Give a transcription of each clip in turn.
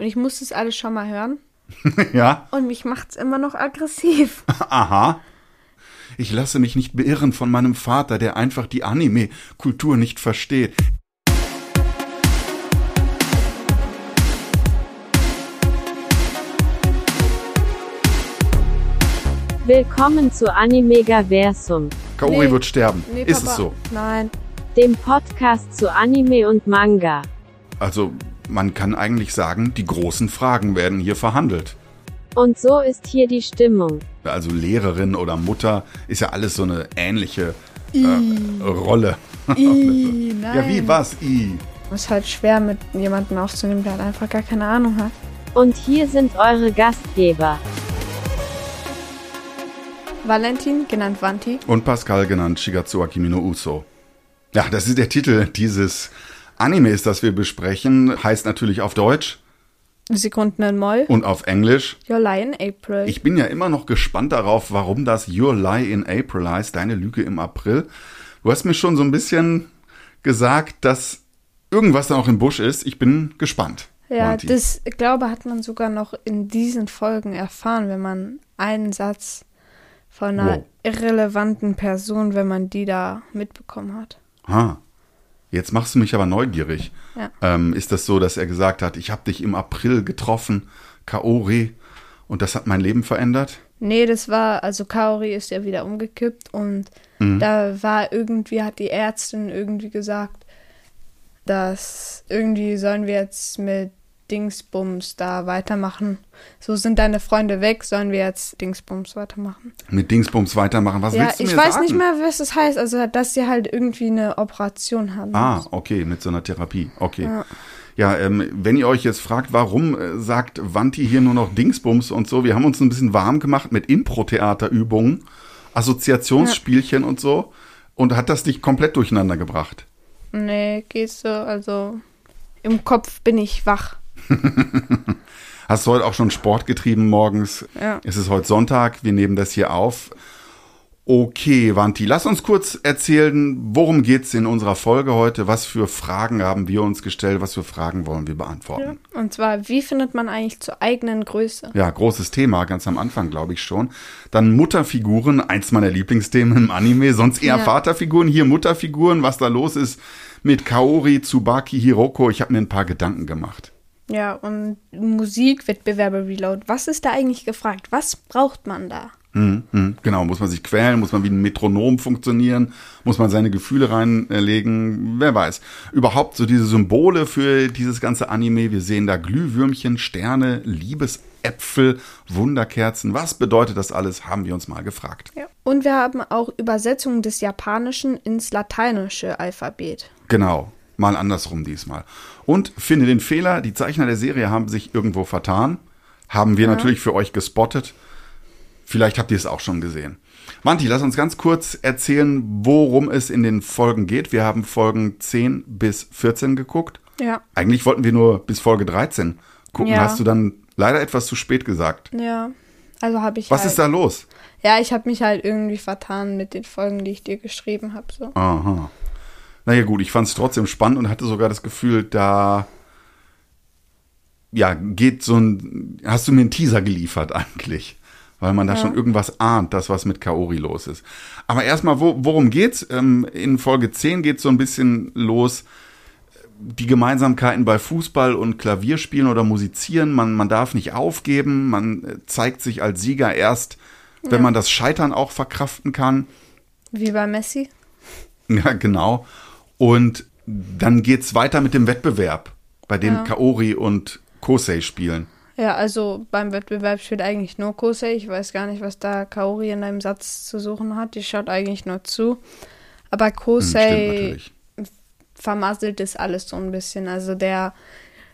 Und ich muss das alles schon mal hören. ja? Und mich macht's immer noch aggressiv. Aha. Ich lasse mich nicht beirren von meinem Vater, der einfach die Anime-Kultur nicht versteht. Willkommen zu Animegaversum, Kaori Nee. wird sterben. Nee, Ist Papa. es so? Nein. dem Podcast zu Anime und Manga. Also, man kann eigentlich sagen, die großen Fragen werden hier verhandelt. Und so ist hier die Stimmung. Also Lehrerin oder Mutter ist ja alles so eine ähnliche äh, Rolle. I, nein. Ja, wie was? I. Es ist halt schwer, mit jemandem aufzunehmen, der halt einfach gar keine Ahnung hat. Und hier sind eure Gastgeber. Valentin, genannt Vanti. Und Pascal genannt Shigatsu Akimi no Uso. Ja, das ist der Titel dieses Animes, das wir besprechen. Heißt natürlich auf Deutsch Sekunden in Moll. und auf Englisch. Your Lie in April. Ich bin ja immer noch gespannt darauf, warum das Your Lie in April heißt, deine Lüge im April. Du hast mir schon so ein bisschen gesagt, dass irgendwas da noch im Busch ist. Ich bin gespannt. ja, Monty. das, ich glaube, hat man sogar noch in diesen Folgen erfahren, wenn man einen Satz von einer Wow. irrelevanten Person, wenn man die da mitbekommen hat. Ha. Jetzt machst du mich aber neugierig. Ja. Ähm, ist das so, dass er gesagt hat, ich habe dich im April getroffen, Kaori, und das hat mein Leben verändert? Nee, das war, also Kaori ist ja wieder umgekippt und Mhm. da war irgendwie, hat die Ärztin irgendwie gesagt, dass irgendwie sollen wir jetzt mit Dingsbums da weitermachen. So sind deine Freunde weg, sollen wir jetzt Dingsbums weitermachen. Mit Dingsbums weitermachen. Was ja, willst du ich mir weiß sagen? nicht mehr, was das heißt, also dass sie halt irgendwie eine Operation haben. Ah, okay, mit so einer Therapie. Okay. Ja. Ja, ähm, wenn ihr euch jetzt fragt, warum äh, sagt Wanti hier nur noch Dingsbums und so, wir haben uns ein bisschen warm gemacht mit Impro-Theaterübungen, Assoziationsspielchen und so und hat das dich komplett durcheinander gebracht. Nee, geht so, also im Kopf bin ich wach. Hast du heute auch schon Sport getrieben morgens? Ja. Es ist heute Sonntag, wir nehmen das hier auf. Okay, Wanti, lass uns kurz erzählen, worum geht's in unserer Folge heute? Was für Fragen haben wir uns gestellt? Was für Fragen wollen wir beantworten? Und zwar, wie findet man eigentlich zur eigenen Größe? Ja, großes Thema, ganz am Anfang, glaube ich schon. Dann Mutterfiguren, eins meiner Lieblingsthemen im Anime, sonst eher Ja. Vaterfiguren, hier Mutterfiguren, was da los ist mit Kaori, Tsubaki, Hiroko. Ich habe mir ein paar Gedanken gemacht. Ja, und Musikwettbewerbe Reload. Was ist da eigentlich gefragt? Was braucht man da? Hm, hm, genau, muss man sich quälen, muss man wie ein Metronom funktionieren, muss man seine Gefühle reinlegen, wer weiß. Überhaupt so diese Symbole für dieses ganze Anime, wir sehen da Glühwürmchen, Sterne, Liebesäpfel, Wunderkerzen. Was bedeutet das alles, haben wir uns mal gefragt. Ja. Und wir haben auch Übersetzung des Japanischen ins lateinische Alphabet. Genau, mal andersrum diesmal. Und finde den Fehler, die Zeichner der Serie haben sich irgendwo vertan, haben wir natürlich für euch gespottet. Vielleicht habt ihr es auch schon gesehen. Manti, lass uns ganz kurz erzählen, worum es in den Folgen geht. Wir haben Folgen 10 bis 14 geguckt. Ja. Eigentlich wollten wir nur bis Folge 13 gucken. Ja. Hast du dann leider etwas zu spät gesagt. Ja. Also habe ich Was halt, ist da los? Ja, ich habe mich halt irgendwie vertan mit den Folgen, die ich dir geschrieben habe. So. Aha. Naja gut, ich fand es trotzdem spannend und hatte sogar das Gefühl, da ja, geht so ein, hast du mir einen Teaser geliefert eigentlich, weil man da schon irgendwas ahnt, das was mit Kaori los ist. Aber erstmal, wo, worum geht's? Ähm, in Folge 10 geht so ein bisschen los, die Gemeinsamkeiten bei Fußball und Klavierspielen oder Musizieren. Man, man darf nicht aufgeben, man äh, zeigt sich als Sieger erst, wenn man das Scheitern auch verkraften kann. Wie bei Messi. Ja, genau. Und dann geht's weiter mit dem Wettbewerb, bei dem Ja. Kaori und Kosei spielen. Ja, also beim Wettbewerb spielt eigentlich nur Kosei. Ich weiß gar nicht, was da Kaori in einem Satz zu suchen hat. Die schaut eigentlich nur zu. Aber Hm, Kosei vermasselt das alles so ein bisschen. Also der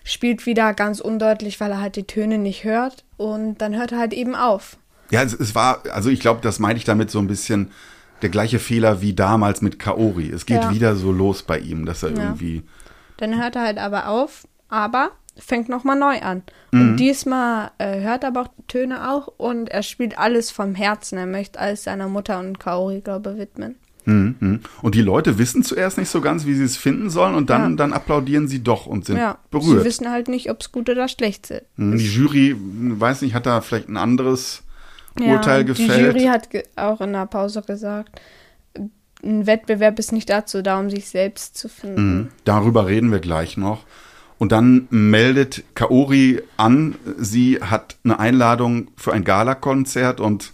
spielt wieder ganz undeutlich, weil er halt die Töne nicht hört. Und dann hört er halt eben auf. Ja, es, es war, also ich glaube, das meine ich damit so ein bisschen der gleiche Fehler wie damals mit Kaori. Es geht Ja. wieder so los bei ihm, dass er Ja. irgendwie. Dann hört er halt aber auf, aber fängt nochmal neu an. Mhm. Und diesmal äh, hört er aber auch die Töne auch und er spielt alles vom Herzen. Er möchte alles seiner Mutter und Kaori, glaube ich, widmen. Mhm. Und die Leute wissen zuerst nicht so ganz, wie sie es finden sollen und dann, Ja. dann applaudieren sie doch und sind Ja, sie berührt. wissen halt nicht, ob es gut oder schlecht ist. Mhm, Die Jury, weiß nicht, hat da vielleicht ein anderes Urteil Die gefällt. Jury hat ge auch in der Pause gesagt, ein Wettbewerb ist nicht dazu da, um sich selbst zu finden. Mhm. Darüber reden wir gleich noch. Und dann meldet Kaori an, sie hat eine Einladung für ein Galakonzert und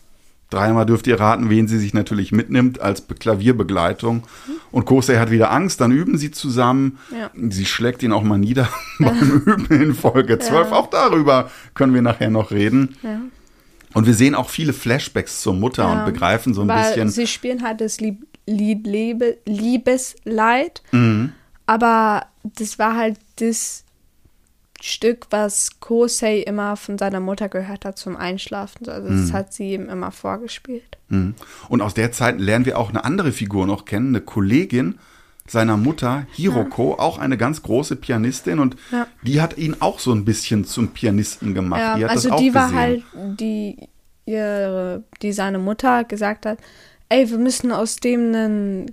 dreimal dürft ihr raten, wen sie sich natürlich mitnimmt als Be- Klavierbegleitung. Und Kosei hat wieder Angst, dann üben sie zusammen. Ja. Sie schlägt ihn auch mal nieder beim Üben in Folge 12. Ja. Auch darüber können wir nachher noch reden. Ja. Und wir sehen auch viele Flashbacks zur Mutter Ja, und begreifen so ein bisschen. sie spielen halt das Lieb Lied Liebe Liebesleid, Mhm. aber das war halt das Stück, was Kosei immer von seiner Mutter gehört hat zum Einschlafen. Also Mhm. das hat sie ihm immer vorgespielt. Mhm. Und aus der Zeit lernen wir auch eine andere Figur noch kennen, eine Kollegin seiner Mutter, Hiroko, auch eine ganz große Pianistin und Ja. die hat ihn auch so ein bisschen zum Pianisten gemacht. Ja, die also die war gesehen. halt die, ihre, die seine Mutter gesagt hat, ey, wir müssen aus dem einen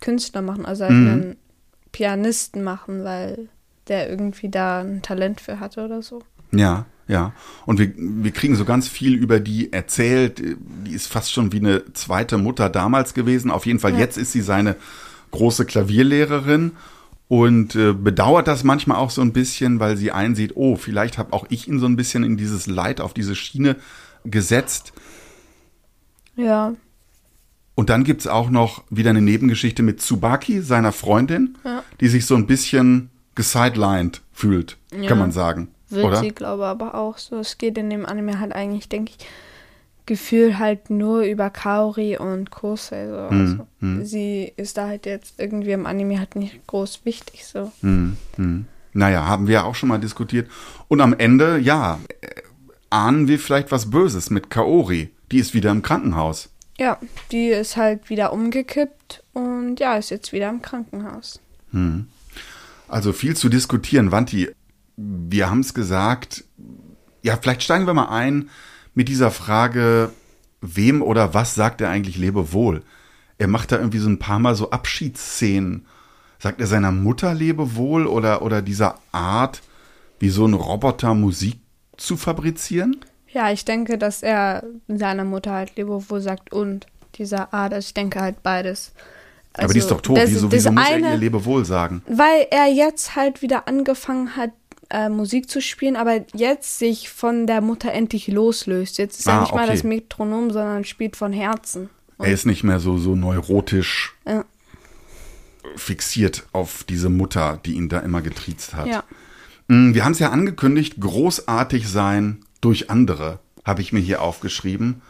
Künstler machen, also halt Mhm. einen Pianisten machen, weil der irgendwie da ein Talent für hatte oder so. Ja, ja. Und wir, wir kriegen so ganz viel über die erzählt. Die ist fast schon wie eine zweite Mutter damals gewesen. Auf jeden Fall Ja. jetzt ist sie seine große Klavierlehrerin und äh, bedauert das manchmal auch so ein bisschen, weil sie einsieht, oh, vielleicht habe auch ich ihn so ein bisschen in dieses Leid, auf diese Schiene gesetzt. Ja, Und dann gibt's auch noch wieder eine Nebengeschichte mit Tsubaki, seiner Freundin, Ja. die sich so ein bisschen gesidelined fühlt, Ja. kann man sagen. wird oder? sie, glaube aber auch so. Es geht in dem Anime halt eigentlich, denke ich, Gefühl halt nur über Kaori und Kosei. So. Mhm, Also, Sie ist da halt jetzt irgendwie im Anime halt nicht groß wichtig so. Hm, hm. Naja, haben wir ja auch schon mal diskutiert. Und am Ende, ja, ahnen wir vielleicht was Böses mit Kaori. Die ist wieder im Krankenhaus. Ja, die ist halt wieder umgekippt und ja, ist jetzt wieder im Krankenhaus. Also viel zu diskutieren. Wanti, wir haben es gesagt. Ja, vielleicht steigen wir mal ein mit dieser Frage, wem oder was sagt er eigentlich Lebewohl? Er macht da irgendwie so ein paar Mal so Abschiedsszenen. Sagt er seiner Mutter Lebewohl oder, oder dieser Art, wie so ein Roboter Musik zu fabrizieren? Ja, ich denke, dass er seiner Mutter halt Lebewohl sagt und dieser Art. Also ich denke halt beides. Aber die ist Also, doch tot. das- wieso wieso muss er eine- ihr Lebewohl sagen? Weil er jetzt halt wieder angefangen hat, äh, Musik zu spielen, aber jetzt sich von der Mutter endlich loslöst. Jetzt ist Ah, er nicht mal okay. das Metronom, sondern spielt von Herzen. Er ist nicht mehr so, so neurotisch Ja. fixiert auf diese Mutter, die ihn da immer getriezt hat. Ja. Mm, Wir haben es ja angekündigt, großartig sein durch andere, habe ich mir hier aufgeschrieben.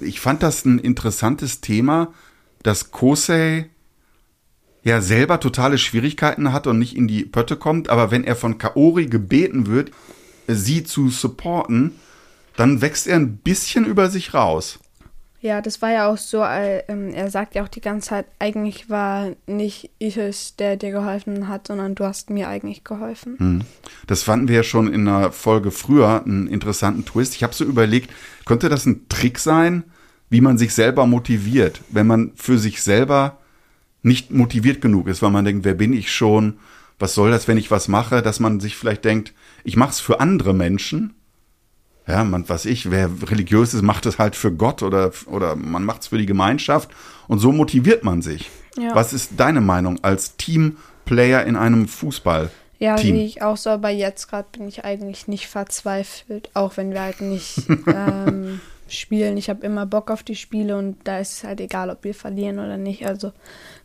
Ich fand das ein interessantes Thema, dass Kosei ja selber totale Schwierigkeiten hat und nicht in die Pötte kommt, aber wenn er von Kaori gebeten wird, sie zu supporten, dann wächst er ein bisschen über sich raus. Ja, das war ja auch so, äh, ähm, er sagt ja auch die ganze Zeit, eigentlich war nicht ich es, der dir geholfen hat, sondern du hast mir eigentlich geholfen. Hm. Das fanden wir ja schon in einer Folge früher einen interessanten Twist. Ich habe so überlegt, könnte das ein Trick sein, wie man sich selber motiviert, wenn man für sich selber nicht motiviert genug ist, weil man denkt, wer bin ich schon? Was soll das, wenn ich was mache? Dass man sich vielleicht denkt, ich mache es für andere Menschen. Ja, man, was ich, wer religiös ist, macht es halt für Gott oder, oder man macht es für die Gemeinschaft. Und so motiviert man sich. Ja. Was ist deine Meinung als Teamplayer in einem Fußball? Ja, wie ich auch so, aber jetzt gerade bin ich eigentlich nicht verzweifelt, auch wenn wir halt nicht ähm, spielen. Ich habe immer Bock auf die Spiele und da ist es halt egal, ob wir verlieren oder nicht. Also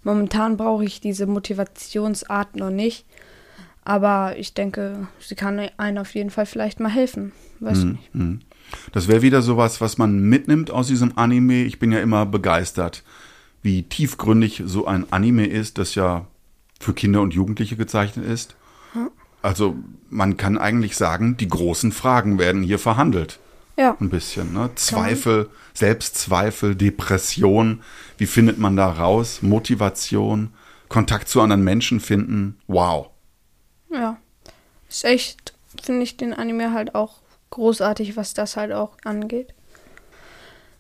momentan brauche ich diese Motivationsart noch nicht. Aber ich denke, sie kann einem auf jeden Fall vielleicht mal helfen. Weiß ich nicht. Hm. Das wäre wieder sowas, was man mitnimmt aus diesem Anime. Ich bin ja immer begeistert, wie tiefgründig so ein Anime ist, das ja für Kinder und Jugendliche gezeichnet ist. Also man kann eigentlich sagen, die großen Fragen werden hier verhandelt. Ja, Ein bisschen, ne? Zweifel, Selbstzweifel, Depression. Wie findet man da raus? Motivation, Kontakt zu anderen Menschen finden. Wow. ja. Ist echt, finde ich den Anime halt auch großartig, was das halt auch angeht.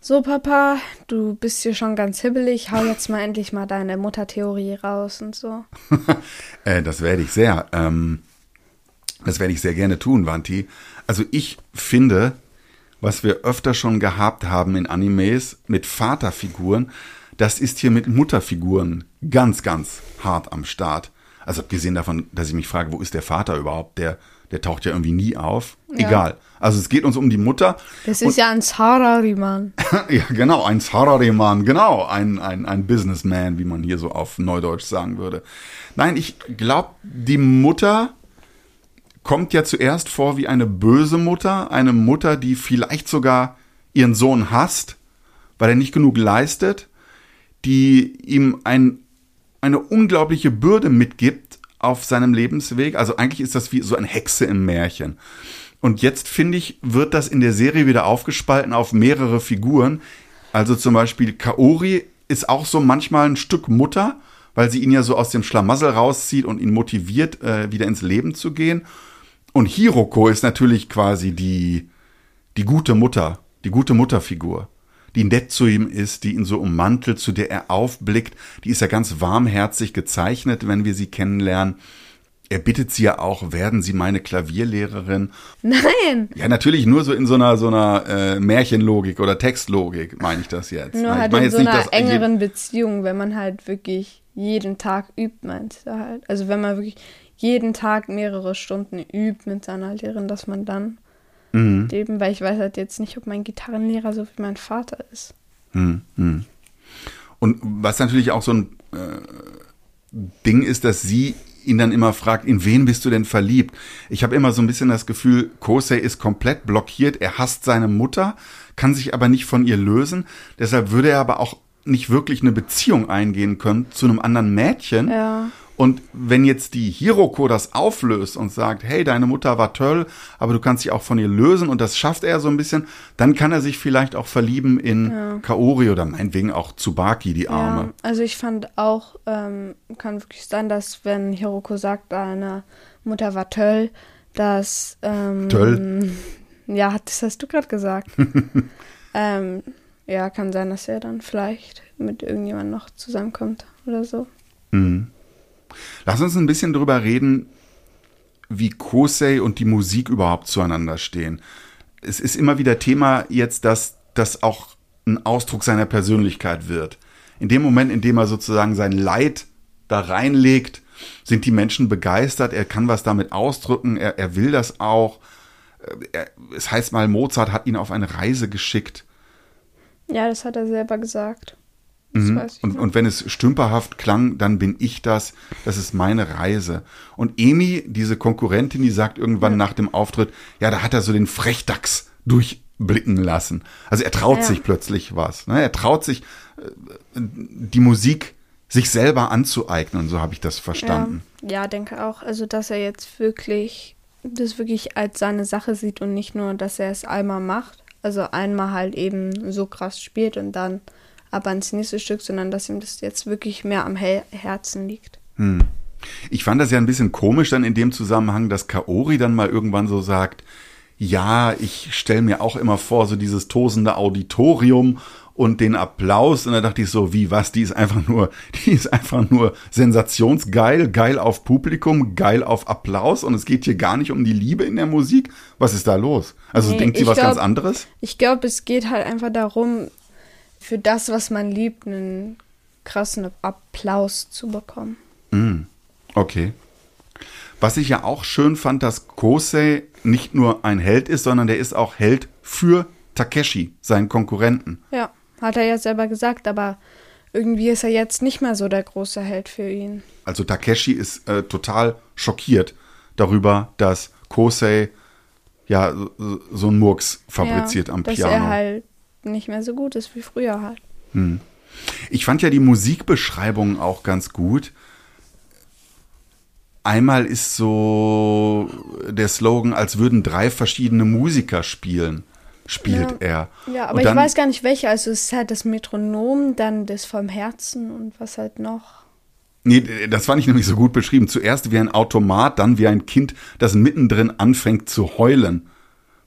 So, Papa, du bist hier schon ganz hibbelig. Hau jetzt mal endlich mal deine Muttertheorie raus und so. äh, das werde ich sehr. Ähm, das werde ich sehr gerne tun, Vanti. Also ich finde, was wir öfter schon gehabt haben in Animes mit Vaterfiguren, das ist hier mit Mutterfiguren ganz, ganz hart am Start. Also abgesehen davon, dass ich mich frage, wo ist der Vater überhaupt? Der, der taucht ja irgendwie nie auf. Ja. Egal. Also es geht uns um die Mutter. Das ist ja ein Sarariman. ja, genau, ein Sarariman, genau, ein, ein, ein Businessman, wie man hier so auf Neudeutsch sagen würde. Nein, ich glaube, die Mutter kommt ja zuerst vor wie eine böse Mutter, eine Mutter, die vielleicht sogar ihren Sohn hasst, weil er nicht genug leistet, die ihm ein, eine unglaubliche Bürde mitgibt auf seinem Lebensweg. Also eigentlich ist das wie so eine Hexe im Märchen. Und jetzt finde ich, wird das in der Serie wieder aufgespalten auf mehrere Figuren. Also zum Beispiel Kaori ist auch so manchmal ein Stück Mutter, weil sie ihn ja so aus dem Schlamassel rauszieht und ihn motiviert, äh, wieder ins Leben zu gehen. Und Hiroko ist natürlich quasi die, die gute Mutter, die gute Mutterfigur, die nett zu ihm ist, die ihn so ummantelt, zu der er aufblickt. Die ist ja ganz warmherzig gezeichnet, wenn wir sie kennenlernen er bittet sie ja auch, werden Sie meine Klavierlehrerin? Nein. Ja, natürlich nur so in so einer so einer äh, Märchenlogik oder Textlogik meine ich das jetzt. Nur halt in so einer engeren Beziehung, wenn man halt wirklich jeden Tag übt, meinst du halt. Also wenn man wirklich jeden Tag mehrere Stunden übt mit seiner Lehrerin, dass man dann mhm. eben, weil ich weiß halt jetzt nicht, ob mein Gitarrenlehrer so wie mein Vater ist. Mhm. mhm. Und was natürlich auch so ein äh, Ding ist, dass sie ihn dann immer fragt, in wen bist du denn verliebt? Ich habe immer so ein bisschen das Gefühl, Kosei ist komplett blockiert, er hasst seine Mutter, kann sich aber nicht von ihr lösen. Deshalb würde er aber auch nicht wirklich eine Beziehung eingehen können zu einem anderen Mädchen. Ja. Und wenn jetzt die Hiroko das auflöst und sagt, hey, deine Mutter war toll, aber du kannst dich auch von ihr lösen und das schafft er so ein bisschen, dann kann er sich vielleicht auch verlieben in ja. Kaori oder meinetwegen auch Tsubaki, die Arme. Ja, also ich fand auch, ähm, kann wirklich sein, dass wenn Hiroko sagt, deine Mutter war toll, dass ähm, toll. Ja, das hast du gerade gesagt. ähm, ja, kann sein, dass er dann vielleicht mit irgendjemandem noch zusammenkommt oder so. Mhm. Lass uns ein bisschen darüber reden, wie Kosei und die Musik überhaupt zueinander stehen. Es ist immer wieder Thema jetzt, dass das auch ein Ausdruck seiner Persönlichkeit wird. In dem Moment, in dem er sozusagen sein Leid da reinlegt, sind die Menschen begeistert, er kann was damit ausdrücken, er, er will das auch. Er, es heißt mal, Mozart hat ihn auf eine Reise geschickt. Ja, das hat er selber gesagt. Mhm. Und, und, wenn es stümperhaft klang, dann bin ich das. Das ist meine Reise. Und Emi, diese Konkurrentin, die sagt irgendwann ja. nach dem Auftritt, ja, da hat er so den Frechdachs durchblicken lassen. Also er traut ja. sich plötzlich was. Ne? Er traut sich, äh, die Musik sich selber anzueignen, so habe ich das verstanden. Ja, ja, denke auch. Also, dass er jetzt wirklich das wirklich als seine Sache sieht und nicht nur, dass er es einmal macht. Also einmal halt eben so krass spielt und dann aber ins nächste Stück, sondern dass ihm das jetzt wirklich mehr am Herzen liegt. Hm. Ich fand das ja ein bisschen komisch dann in dem Zusammenhang, dass Kaori dann mal irgendwann so sagt, ja, ich stelle mir auch immer vor, so dieses tosende Auditorium und den Applaus. Und da dachte ich so, wie was? Die ist einfach nur, die ist einfach nur sensationsgeil, geil auf Publikum, geil auf Applaus. Und es geht hier gar nicht um die Liebe in der Musik. Was ist da los? Also nee, denkt sie was glaub, ganz anderes? Ich glaube, es geht halt einfach darum, für das, was man liebt, einen krassen Applaus zu bekommen. Mm, okay. Was ich ja auch schön fand, dass Kosei nicht nur ein Held ist, sondern der ist auch Held für Takeshi, seinen Konkurrenten. Ja, hat er ja selber gesagt, aber irgendwie ist er jetzt nicht mehr so der große Held für ihn. Also Takeshi ist äh, total schockiert darüber, dass Kosei ja so, einen Murks fabriziert ja, am Piano. Dass er halt nicht mehr so gut ist wie früher halt. Hm. Ich fand ja die Musikbeschreibung auch ganz gut. Einmal ist so der Slogan, als würden drei verschiedene Musiker spielen, spielt ja. er. Ja, aber dann, ich weiß gar nicht welche. Also es ist halt das Metronom, dann das vom Herzen und was halt noch. Nee, das fand ich nämlich so gut beschrieben. Zuerst wie ein Automat, dann wie ein Kind, das mittendrin anfängt zu heulen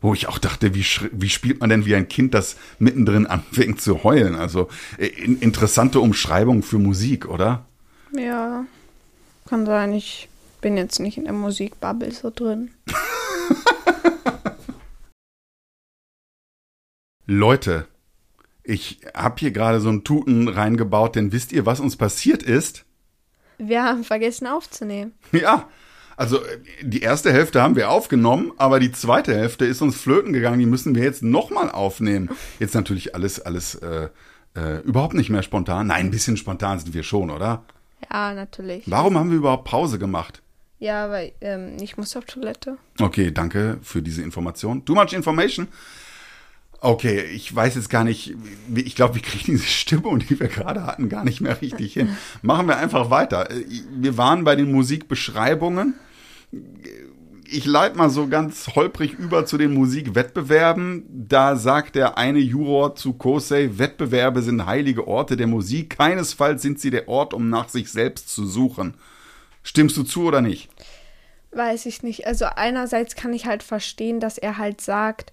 wo ich auch dachte, wie, wie spielt man denn wie ein Kind, das mittendrin anfängt zu heulen? Also äh, in, interessante Umschreibung für Musik, oder? Ja, kann sein. Ich bin jetzt nicht in der Musikbubble so drin. Leute, ich habe hier gerade so einen Tuten reingebaut, denn wisst ihr, was uns passiert ist? Wir haben vergessen aufzunehmen. Ja, also äh, die erste Hälfte haben wir aufgenommen, aber die zweite Hälfte ist uns flöten gegangen. Die müssen wir jetzt nochmal aufnehmen. Jetzt natürlich alles, alles äh, äh, überhaupt nicht mehr spontan. Nein, ein bisschen spontan sind wir schon, oder? Ja, natürlich. Warum haben wir überhaupt Pause gemacht? Ja, weil ähm, ich muss auf Toilette. Okay, danke für diese Information. Too much information. Okay, ich weiß jetzt gar nicht, ich glaube, wir kriegen diese Stimmung, die wir gerade hatten, gar nicht mehr richtig hin. Machen wir einfach weiter. Wir waren bei den Musikbeschreibungen. Ich leite mal so ganz holprig über zu den Musikwettbewerben. Da sagt der eine Juror zu Kosei, Wettbewerbe sind heilige Orte der Musik. Keinesfalls sind sie der Ort, um nach sich selbst zu suchen. Stimmst du zu oder nicht? Weiß ich nicht. Also einerseits kann ich halt verstehen, dass er halt sagt,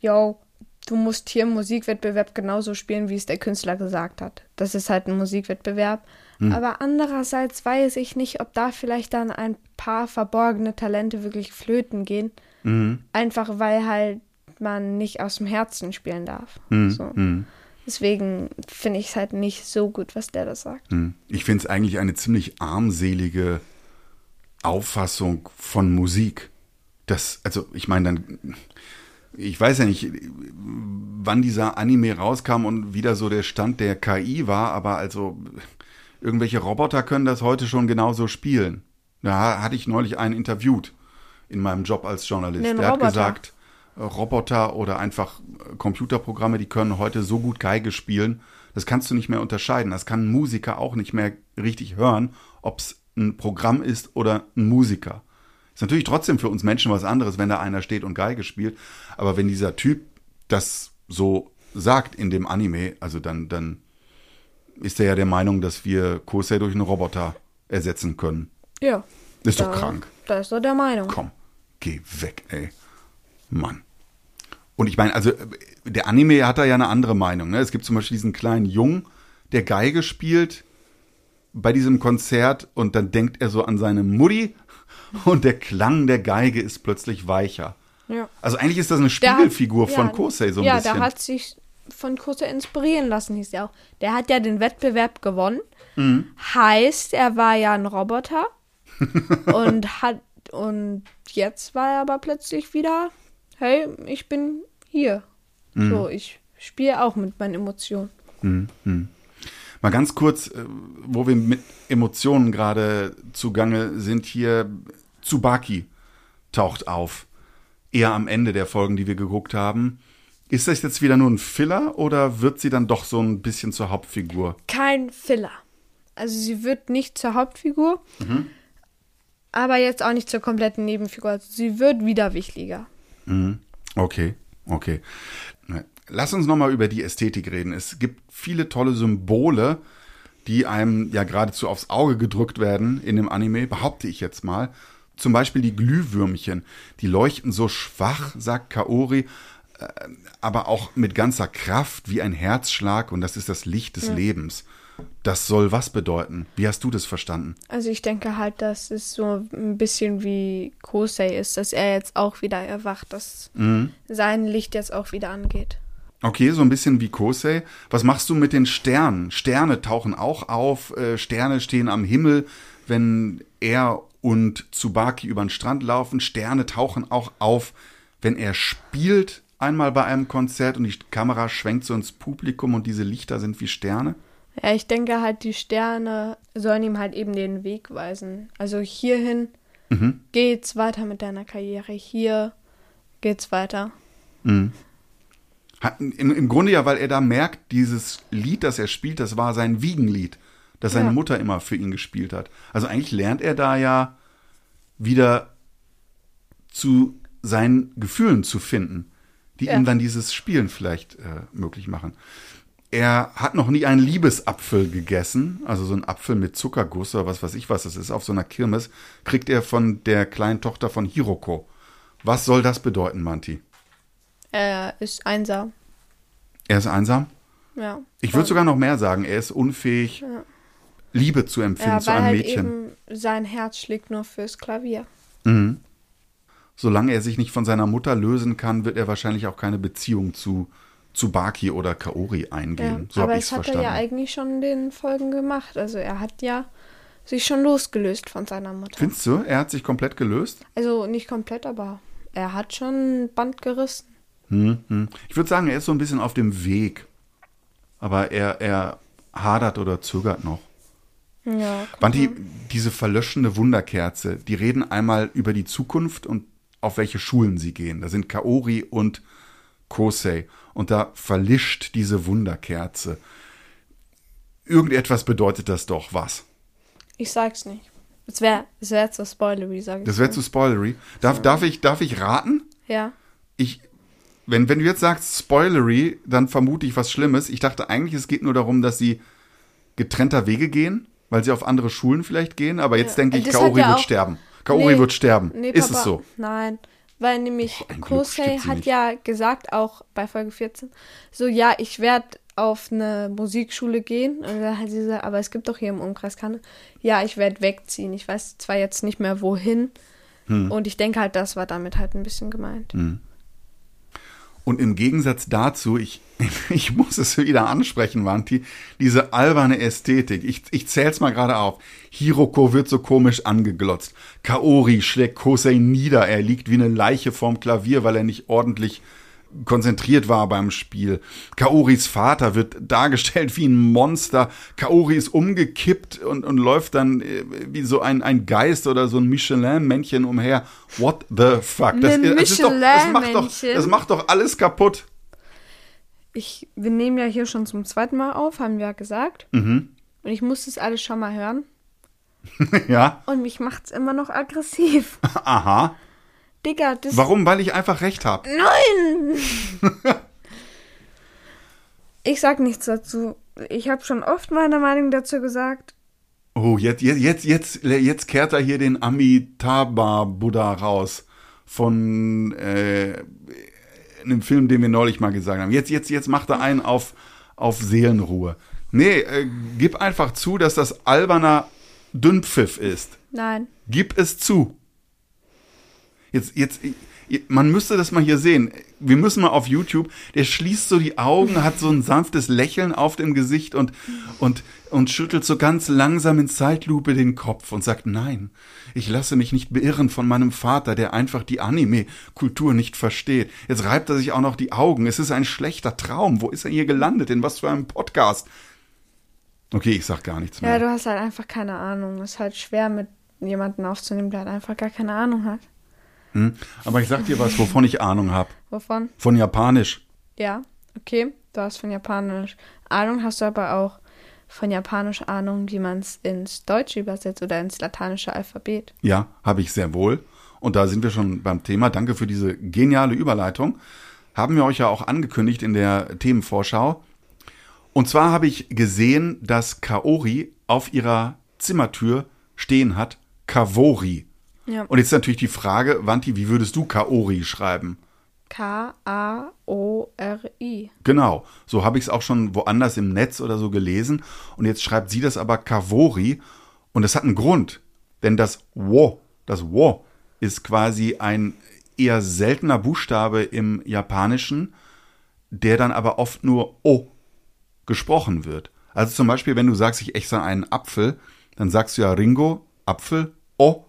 yo, du musst hier im Musikwettbewerb genauso spielen, wie es der Künstler gesagt hat. Das ist halt ein Musikwettbewerb. Hm. Aber andererseits weiß ich nicht, ob da vielleicht dann ein paar verborgene Talente wirklich flöten gehen. Mhm. Einfach weil halt man nicht aus dem Herzen spielen darf. Mhm. So. Mhm. Deswegen finde ich es halt nicht so gut, was der da sagt. Hm. Ich finde es eigentlich eine ziemlich armselige Auffassung von Musik. Das, also ich meine, dann ich weiß ja nicht, wann dieser Anime rauskam und wieder so der Stand der KI war, aber also irgendwelche Roboter können das heute schon genauso spielen. Da hatte ich neulich einen interviewt in meinem Job als Journalist. Den der Roboter. hat gesagt, äh, Roboter oder einfach äh, Computerprogramme, die können heute so gut Geige spielen, das kannst du nicht mehr unterscheiden. Das kann ein Musiker auch nicht mehr richtig hören, ob es ein Programm ist oder ein Musiker. Ist natürlich trotzdem für uns Menschen was anderes, wenn da einer steht und Geige spielt. Aber wenn dieser Typ das so sagt in dem Anime, also dann, dann ist er ja der Meinung, dass wir Kosei durch einen Roboter ersetzen können. Ja. Ist da, doch krank. Da ist er der Meinung. Komm, geh weg, ey. Mann. Und ich meine, also der Anime hat da ja eine andere Meinung. Ne? Es gibt zum Beispiel diesen kleinen Jungen, der Geige spielt bei diesem Konzert und dann denkt er so an seine Mutti und der Klang der Geige ist plötzlich weicher. Ja. Also eigentlich ist das eine Spiegelfigur hat, von ja, Kosei so ein ja, bisschen. Ja, der hat sich von Kosei inspirieren lassen, hieß er auch. Der hat ja den Wettbewerb gewonnen. Mhm. Heißt, er war ja ein Roboter und hat und jetzt war er aber plötzlich wieder, hey, ich bin hier. Mhm. So, ich spiele auch mit meinen Emotionen. Mhm. mhm. Mal ganz kurz, äh, wo wir mit Emotionen gerade zugange sind, hier Tsubaki taucht auf. Eher am Ende der Folgen, die wir geguckt haben. Ist das jetzt wieder nur ein Filler oder wird sie dann doch so ein bisschen zur Hauptfigur? Kein Filler. Also sie wird nicht zur Hauptfigur, mhm. aber jetzt auch nicht zur kompletten Nebenfigur. Also sie wird wieder wichtiger. Mhm. Okay, okay. Lass uns nochmal über die Ästhetik reden. Es gibt viele tolle Symbole, die einem ja geradezu aufs Auge gedrückt werden in dem Anime, behaupte ich jetzt mal. Zum Beispiel die Glühwürmchen. Die leuchten so schwach, sagt Kaori, aber auch mit ganzer Kraft wie ein Herzschlag und das ist das Licht des ja. Lebens. Das soll was bedeuten? Wie hast du das verstanden? Also ich denke halt, dass es so ein bisschen wie Kosei ist, dass er jetzt auch wieder erwacht, dass mhm. sein Licht jetzt auch wieder angeht. Okay, so ein bisschen wie Kosei. Was machst du mit den Sternen? Sterne tauchen auch auf, äh, Sterne stehen am Himmel, wenn er und Tsubaki über den Strand laufen. Sterne tauchen auch auf, wenn er spielt einmal bei einem Konzert und die Kamera schwenkt so ins Publikum und diese Lichter sind wie Sterne. Ja, ich denke halt, die Sterne sollen ihm halt eben den Weg weisen. Also hierhin mhm. geht's weiter mit deiner Karriere, hier geht's weiter. Mhm. Im, Im Grunde ja, weil er da merkt, dieses Lied, das er spielt, das war sein Wiegenlied, das seine ja. Mutter immer für ihn gespielt hat. Also eigentlich lernt er da ja wieder zu seinen Gefühlen zu finden, die ja. ihm dann dieses Spielen vielleicht äh, möglich machen. Er hat noch nie einen Liebesapfel gegessen, also so einen Apfel mit Zuckerguss oder was weiß ich was das ist. Auf so einer Kirmes kriegt er von der kleinen Tochter von Hiroko. Was soll das bedeuten, Manti? Er ist einsam. Er ist einsam. Ja. Ich würde sogar noch mehr sagen. Er ist unfähig, Ja. Liebe zu empfinden Ja, zu einem halt Mädchen. eben sein Herz schlägt nur fürs Klavier. Mhm. Solange er sich nicht von seiner Mutter lösen kann, wird er wahrscheinlich auch keine Beziehung zu, zu Baki oder Kaori Ja. eingehen. So Aber es hat verstanden. er ja eigentlich schon in den Folgen gemacht. Also er hat ja sich schon losgelöst von seiner Mutter. Findest du, er hat sich komplett gelöst? Also nicht komplett, aber er hat schon ein Band gerissen. Hm, hm. Ich würde sagen, er ist so ein bisschen auf dem Weg. Aber er, er hadert oder zögert noch. Ja. Banti, mal. diese verlöschende Wunderkerze, die reden einmal über die Zukunft und auf welche Schulen sie gehen. Da sind Kaori und Kosei. Und da verlischt diese Wunderkerze. Irgendetwas bedeutet das doch was. Ich sag's nicht. Es wäre es wär zu spoilery, sag ich. Das wäre zu spoilery. Darf, darf, ich, darf ich raten? Ja. Ich, wenn, wenn du jetzt sagst spoilery, dann vermute ich was Schlimmes. Ich dachte eigentlich, es geht nur darum, dass sie getrennter Wege gehen, weil sie auf andere Schulen vielleicht gehen. Aber jetzt Ja. denke ich, Das Kaori ja wird sterben. Kaori Nee, wird sterben. Nee, Ist Papa, es so? Nein. Weil nämlich Glück Kosei hat nicht. ja gesagt, auch bei Folge 14, so ja, ich werde auf eine Musikschule gehen. Und dann hat sie gesagt, aber es gibt doch hier im Umkreis keine. Ja, ich werde wegziehen. Ich weiß zwar jetzt nicht mehr wohin. Hm. Und ich denke halt, das war damit halt ein bisschen gemeint. Und im Gegensatz dazu, ich, ich muss es wieder ansprechen, Wanti, diese alberne Ästhetik. Ich, ich zähl's mal gerade auf. Hiroko wird so komisch angeglotzt. Kaori schlägt Kosei nieder. Er liegt wie eine Leiche vorm Klavier, weil er nicht ordentlich konzentriert war beim Spiel. Kaoris Vater wird dargestellt wie ein Monster. Kaori ist umgekippt und, und läuft dann äh, wie so ein, ein Geist oder so ein Michelin-Männchen umher. What the fuck? Das, das, ist doch, das, macht doch, das macht doch alles kaputt. Ich, wir nehmen ja hier schon zum zweiten Mal auf, haben wir ja gesagt. Mhm. Und ich muss das alles schon mal hören. ja, Und mich macht's immer noch aggressiv. aha. Digga, das. Warum? Weil ich einfach recht habe. Nein! ich sag nichts dazu. Ich habe schon oft meine Meinung dazu gesagt. Oh, jetzt, jetzt, jetzt, jetzt, jetzt kehrt er hier den Amitabha Buddha raus von äh, einem Film, den wir neulich mal gesagt haben. Jetzt, jetzt, jetzt macht er einen auf, auf Seelenruhe. Nee, äh, gib einfach zu, dass das alberner Dünnpfiff ist. Nein. Gib es zu. Jetzt, jetzt, man müsste das mal hier sehen. Wir müssen mal auf YouTube. Der schließt so die Augen, hat so ein sanftes Lächeln auf dem Gesicht und, und, und schüttelt so ganz langsam in Zeitlupe den Kopf und sagt, nein, ich lasse mich nicht beirren von meinem Vater, der einfach die Anime-Kultur nicht versteht. Jetzt reibt er sich auch noch die Augen. Es ist ein schlechter Traum. Wo ist er hier gelandet? In was für einem Podcast? Okay, ich sag gar nichts mehr. Ja, du hast halt einfach keine Ahnung. Es ist halt schwer, mit jemandem aufzunehmen, der halt einfach gar keine Ahnung hat. Hm? Aber ich sag dir was, wovon ich Ahnung habe. Wovon? Von Japanisch. Ja, okay. Du hast von Japanisch Ahnung, hast du aber auch von Japanisch Ahnung, wie man es ins Deutsche übersetzt oder ins lateinische Alphabet. Ja, habe ich sehr wohl. Und da sind wir schon beim Thema. Danke für diese geniale Überleitung. Haben wir euch ja auch angekündigt in der Themenvorschau. Und zwar habe ich gesehen, dass Kaori auf ihrer Zimmertür stehen hat, Kavori. Ja. Und jetzt natürlich die Frage, Wanti, wie würdest du Kaori schreiben? K-A-O-R-I. Genau, so habe ich es auch schon woanders im Netz oder so gelesen. Und jetzt schreibt sie das aber Kavori. Und das hat einen Grund. Denn das Wo, das Wo, ist quasi ein eher seltener Buchstabe im Japanischen, der dann aber oft nur O gesprochen wird. Also zum Beispiel, wenn du sagst, ich esse einen Apfel, dann sagst du ja Ringo, Apfel, O,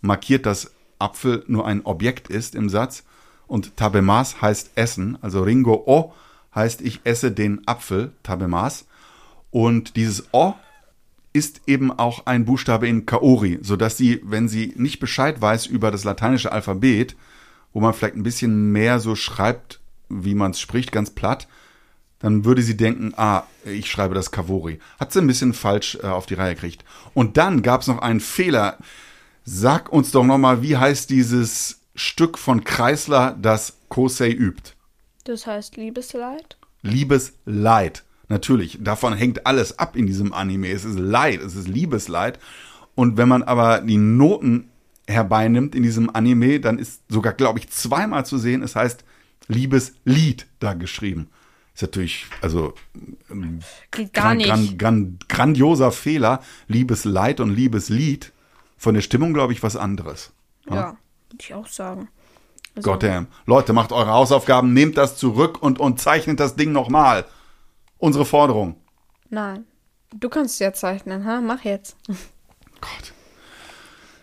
markiert, dass Apfel nur ein Objekt ist im Satz. Und Tabemas heißt essen. Also Ringo O heißt, ich esse den Apfel, Tabemas. Und dieses O ist eben auch ein Buchstabe in Kaori, sodass sie, wenn sie nicht Bescheid weiß über das lateinische Alphabet, wo man vielleicht ein bisschen mehr so schreibt, wie man es spricht, ganz platt, dann würde sie denken, ah, ich schreibe das Kavori. Hat sie ein bisschen falsch äh, auf die Reihe gekriegt. Und dann gab es noch einen Fehler. Sag uns doch nochmal, wie heißt dieses Stück von Kreisler, das Kosei übt? Das heißt Liebesleid. Liebesleid. Natürlich, davon hängt alles ab in diesem Anime. Es ist Leid, es ist Liebesleid. Und wenn man aber die Noten herbeinimmt in diesem Anime, dann ist sogar, glaube ich, zweimal zu sehen, es heißt Liebeslied da geschrieben. Ist natürlich, also ähm, Geht gar nicht. gran- gran- grandioser Fehler. Liebesleid und Liebeslied. Von der Stimmung, glaube ich, was anderes. Ja, würde ich auch sagen. Also, Goddamn. Leute, macht eure Hausaufgaben, nehmt das zurück und, und zeichnet das Ding nochmal. Unsere Forderung. Nein. Du kannst ja zeichnen, ha? Mach jetzt. Gott.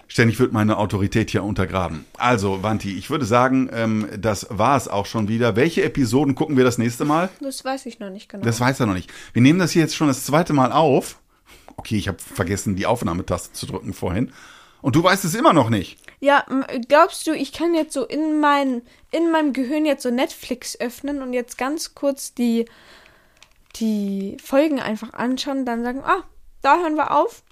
Ständig wird meine Autorität hier untergraben. Also, Wanti, ich würde sagen, ähm, das war es auch schon wieder. Welche Episoden gucken wir das nächste Mal? Das weiß ich noch nicht genau. Das weiß er noch nicht. Wir nehmen das hier jetzt schon das zweite Mal auf. Okay, ich habe vergessen, die Aufnahmetaste zu drücken vorhin. Und du weißt es immer noch nicht. ja, glaubst du, ich kann jetzt so in, mein, in meinem Gehirn jetzt so Netflix öffnen und jetzt ganz kurz die, die Folgen einfach anschauen und dann sagen, ah, da hören wir auf?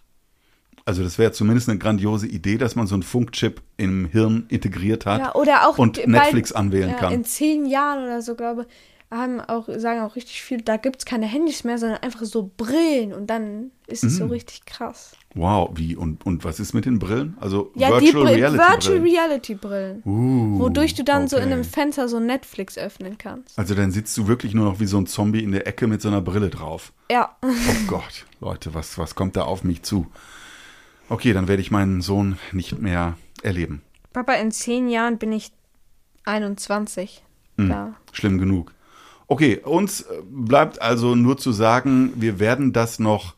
Also das wäre zumindest eine grandiose Idee, dass man so einen Funkchip im Hirn integriert hat Ja, oder auch und Netflix anwählen ja, kann. In zehn Jahren oder so, glaube haben auch, sagen auch richtig viel, da gibt es keine Handys mehr, sondern einfach so Brillen und dann ist es Mhm. so richtig krass. Wow, wie und, und was ist mit den Brillen? Also Ja, die Virtual Brill- Reality Virtual Brillen. Reality Brillen. Uh, wodurch du dann so in okay. einem Fenster so Netflix öffnen kannst. Also dann sitzt du wirklich nur noch wie so ein Zombie in der Ecke mit so einer Brille drauf. Ja. Oh Gott, Leute, was, was kommt da auf mich zu? Okay, dann werde ich meinen Sohn nicht mehr erleben. Papa, in zehn Jahren bin ich 21. Hm. Da. Schlimm genug. Okay, uns äh, bleibt also nur zu sagen, wir werden das noch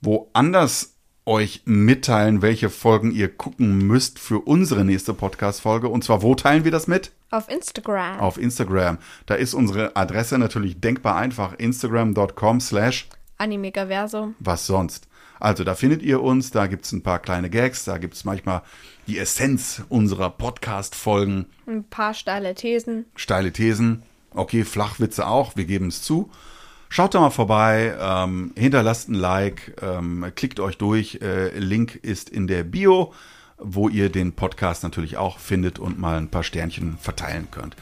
woanders euch mitteilen, welche Folgen ihr gucken müsst für unsere nächste Podcast-Folge. Und zwar, wo teilen wir das mit? Auf Instagram. Auf Instagram. Da ist unsere Adresse natürlich denkbar einfach. Instagram.com slash Animegaversum. was sonst. Also da findet ihr uns, da gibt's ein paar kleine Gags, da gibt's manchmal die Essenz unserer Podcast-Folgen, Ein paar steile Thesen. steile Thesen, okay, Flachwitze auch, wir geben es zu. Schaut da mal vorbei, ähm, hinterlasst ein Like, ähm, klickt euch durch, äh, Link ist in der Bio, wo ihr den Podcast natürlich auch findet und mal ein paar Sternchen verteilen könnt.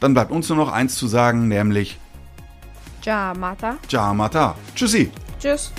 Dann bleibt uns nur noch eins zu sagen, nämlich Ja, Mata. Ciao Mata. Tschüssi. Tschüss.